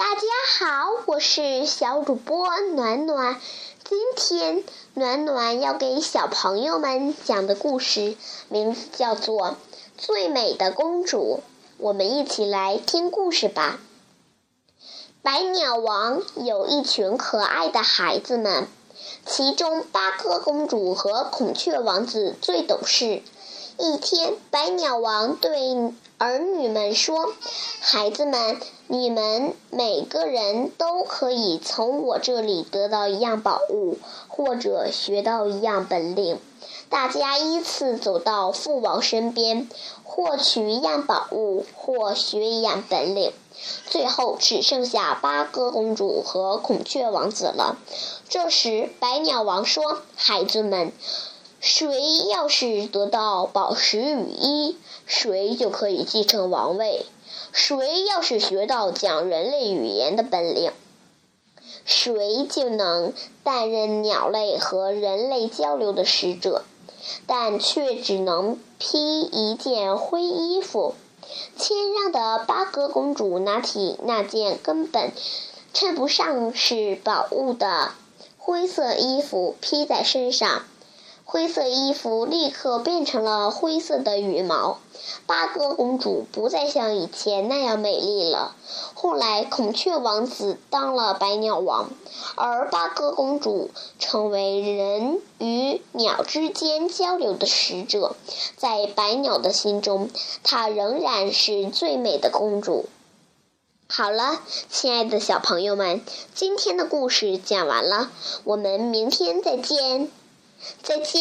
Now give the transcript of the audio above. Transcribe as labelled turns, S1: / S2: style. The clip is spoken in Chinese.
S1: 大家好，我是小主播暖暖。今天暖暖要给小朋友们讲的故事名字叫做《最美的公主》。我们一起来听故事吧。百鸟王有一群可爱的孩子们，其中八哥公主和孔雀王子最懂事。一天，百鸟王对儿女们说：“孩子们，你们每个人都可以从我这里得到一样宝物，或者学到一样本领。大家依次走到父王身边，获取一样宝物或学一样本领。最后只剩下八哥公主和孔雀王子了。这时，百鸟王说：‘孩子们。’”谁要是得到宝石雨衣，谁就可以继承王位；谁要是学到讲人类语言的本领，谁就能担任鸟类和人类交流的使者，但却只能披一件灰衣服。谦让的八哥公主拿起那件根本称不上是宝物的灰色衣服，披在身上。灰色衣服立刻变成了灰色的羽毛，八哥公主不再像以前那样美丽了。后来，孔雀王子当了百鸟王，而八哥公主成为人与鸟之间交流的使者。在百鸟的心中，她仍然是最美的公主。好了，亲爱的小朋友们，今天的故事讲完了，我们明天再见。再见。